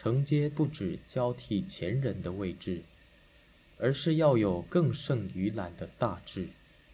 承接不止交替前人的位置而是要有更胜于揽的大志。